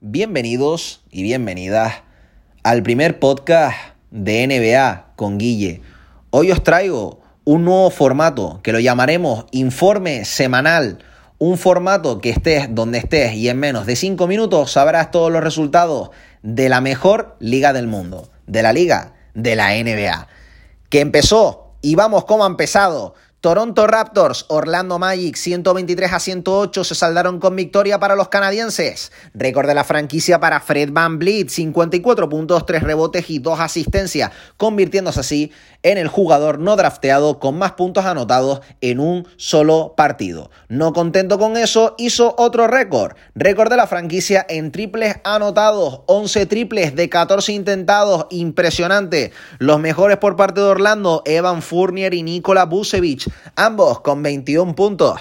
Bienvenidos y bienvenidas al primer podcast de NBA con Guille. Hoy os traigo un nuevo formato que lo llamaremos informe semanal. Un formato que estés donde estés y en menos de 5 minutos sabrás todos los resultados de la mejor liga del mundo, de la liga de la NBA. Que empezó y vamos como ha empezado. Toronto Raptors, Orlando Magic 123 a 108 se saldaron con victoria para los canadienses. Récord de la franquicia para Fred Van Vliet, 54 puntos, 3 rebotes y 2 asistencias, convirtiéndose así en el jugador no drafteado con más puntos anotados en un solo partido. No contento con eso, hizo otro récord. Récord de la franquicia en triples anotados, 11 triples de 14 intentados, impresionante. Los mejores por parte de Orlando, Evan Fournier y Nikola Vucevic ambos con 21 puntos.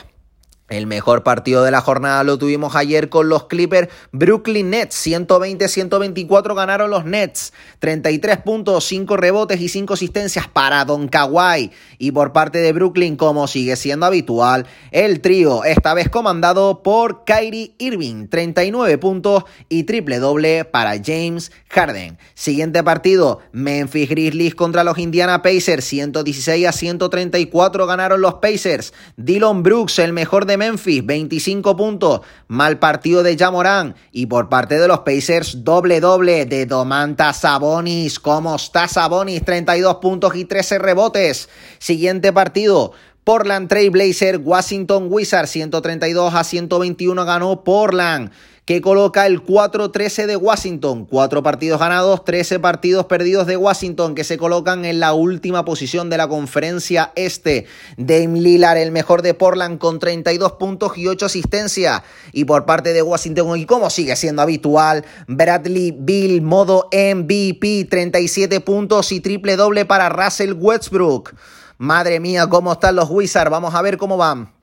El mejor partido de la jornada lo tuvimos ayer con los Clippers Brooklyn Nets. 120-124 ganaron los Nets. 33 puntos, 5 rebotes y 5 asistencias para Don Kawhi. Y por parte de Brooklyn, como sigue siendo habitual, el trío, esta vez comandado por Kyrie Irving. 39 puntos y triple doble para James Harden. Siguiente partido, Memphis Grizzlies contra los Indiana Pacers. 116 a 134 ganaron los Pacers. Dylan Brooks, el mejor de Memphis, 25 puntos. Mal partido de Jamorán. Y por parte de los Pacers, doble doble de Domantas Sabonis. ¿Cómo está Sabonis? 32 puntos y 13 rebotes. Siguiente partido. Portland Trail Blazer, Washington Wizards, 132 a 121 ganó Portland que coloca el 4-13 de Washington. Cuatro partidos ganados, 13 partidos perdidos de Washington, que se colocan en la última posición de la conferencia este. Dame Lillard, el mejor de Portland, con 32 puntos y 8 asistencias. Y por parte de Washington, y como sigue siendo habitual, Bradley Bill, modo MVP, 37 puntos y triple doble para Russell Westbrook. Madre mía, cómo están los Wizards. Vamos a ver cómo van.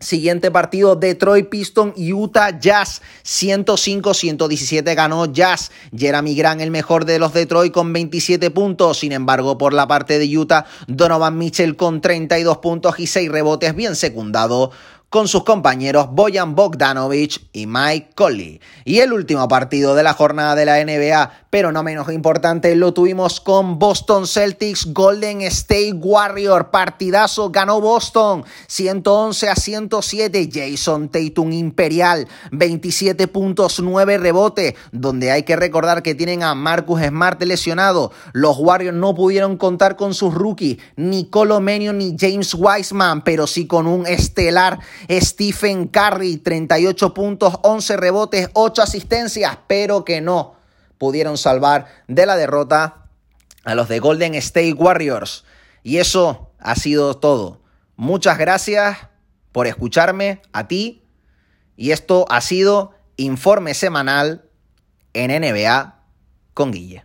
Siguiente partido, Detroit Piston, Utah Jazz, 105-117 ganó Jazz. Jeremy Grant, el mejor de los Detroit, con 27 puntos. Sin embargo, por la parte de Utah, Donovan Mitchell con 32 puntos y 6 rebotes, bien secundado con sus compañeros Boyan Bogdanovich y Mike Conley. Y el último partido de la jornada de la NBA, pero no menos importante, lo tuvimos con Boston Celtics Golden State Warrior. Partidazo, ganó Boston 111 a 107. Jason Tatum Imperial, 27 puntos, 9 rebotes, donde hay que recordar que tienen a Marcus Smart lesionado. Los Warriors no pudieron contar con sus rookies, ni Colomenio ni James Wiseman, pero sí con un estelar Stephen Curry, 38 puntos, 11 rebotes, 8 asistencias, pero que no pudieron salvar de la derrota a los de Golden State Warriors. Y eso ha sido todo. Muchas gracias por escucharme a ti. Y esto ha sido informe semanal en NBA con Guille.